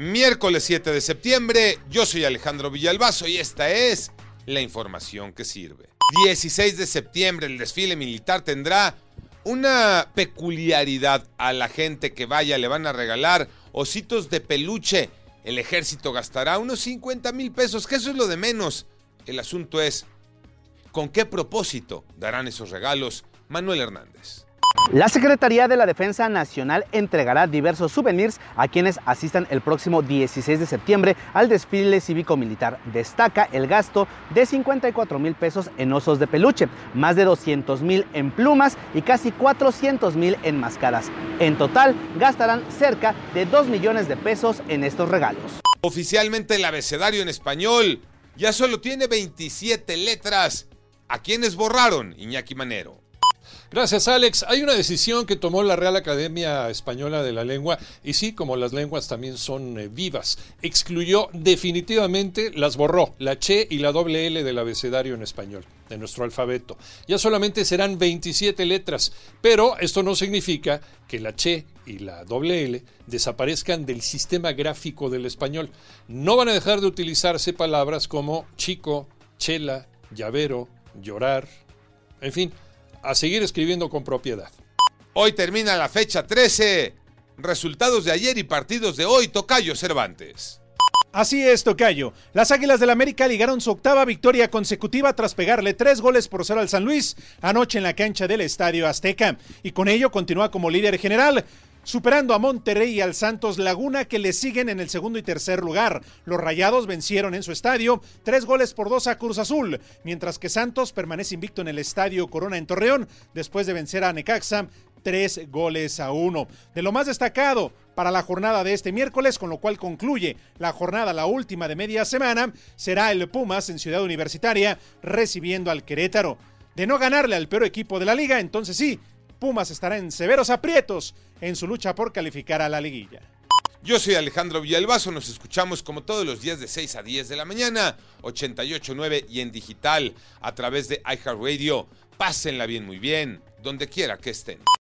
Miércoles 7 de septiembre, yo soy Alejandro Villalbazo y esta es la información que sirve. 16 de septiembre, el desfile militar tendrá una peculiaridad a la gente que vaya, le van a regalar ositos de peluche. El ejército gastará unos 50 mil pesos, que eso es lo de menos. El asunto es, ¿con qué propósito darán esos regalos? Manuel Hernández. La Secretaría de la Defensa Nacional entregará diversos souvenirs a quienes asistan el próximo 16 de septiembre al desfile cívico-militar. Destaca el gasto de 54 mil pesos en osos de peluche, más de 200 mil en plumas y casi 400 mil en máscaras. En total, gastarán cerca de 2 millones de pesos en estos regalos. Oficialmente el abecedario en español ya solo tiene 27 letras. ¿A quiénes borraron, Iñaki Manero? Gracias, Alex. Hay una decisión que tomó la Real Academia Española de la Lengua, y sí, como las lenguas también son eh, vivas, excluyó definitivamente, las borró, la Che y la doble L del abecedario en español, de nuestro alfabeto. Ya solamente serán 27 letras, pero esto no significa que la Che y la doble L desaparezcan del sistema gráfico del español. No van a dejar de utilizarse palabras como chico, chela, llavero, llorar, en fin a seguir escribiendo con propiedad. Hoy termina la fecha 13. Resultados de ayer y partidos de hoy, Tocayo Cervantes. Así es, Tocayo. Las Águilas del América ligaron su octava victoria consecutiva tras pegarle tres goles por cero al San Luis anoche en la cancha del Estadio Azteca. Y con ello continúa como líder general superando a Monterrey y al Santos Laguna que le siguen en el segundo y tercer lugar. Los Rayados vencieron en su estadio tres goles por dos a Cruz Azul, mientras que Santos permanece invicto en el estadio Corona en Torreón después de vencer a Necaxa tres goles a uno. De lo más destacado para la jornada de este miércoles, con lo cual concluye la jornada, la última de media semana, será el Pumas en Ciudad Universitaria recibiendo al Querétaro. De no ganarle al peor equipo de la liga, entonces sí, Pumas estará en severos aprietos en su lucha por calificar a la liguilla. Yo soy Alejandro Villalbazo, nos escuchamos como todos los días de 6 a 10 de la mañana, 88.9 y en digital a través de iHeartRadio. Pásenla bien, muy bien, donde quiera que estén.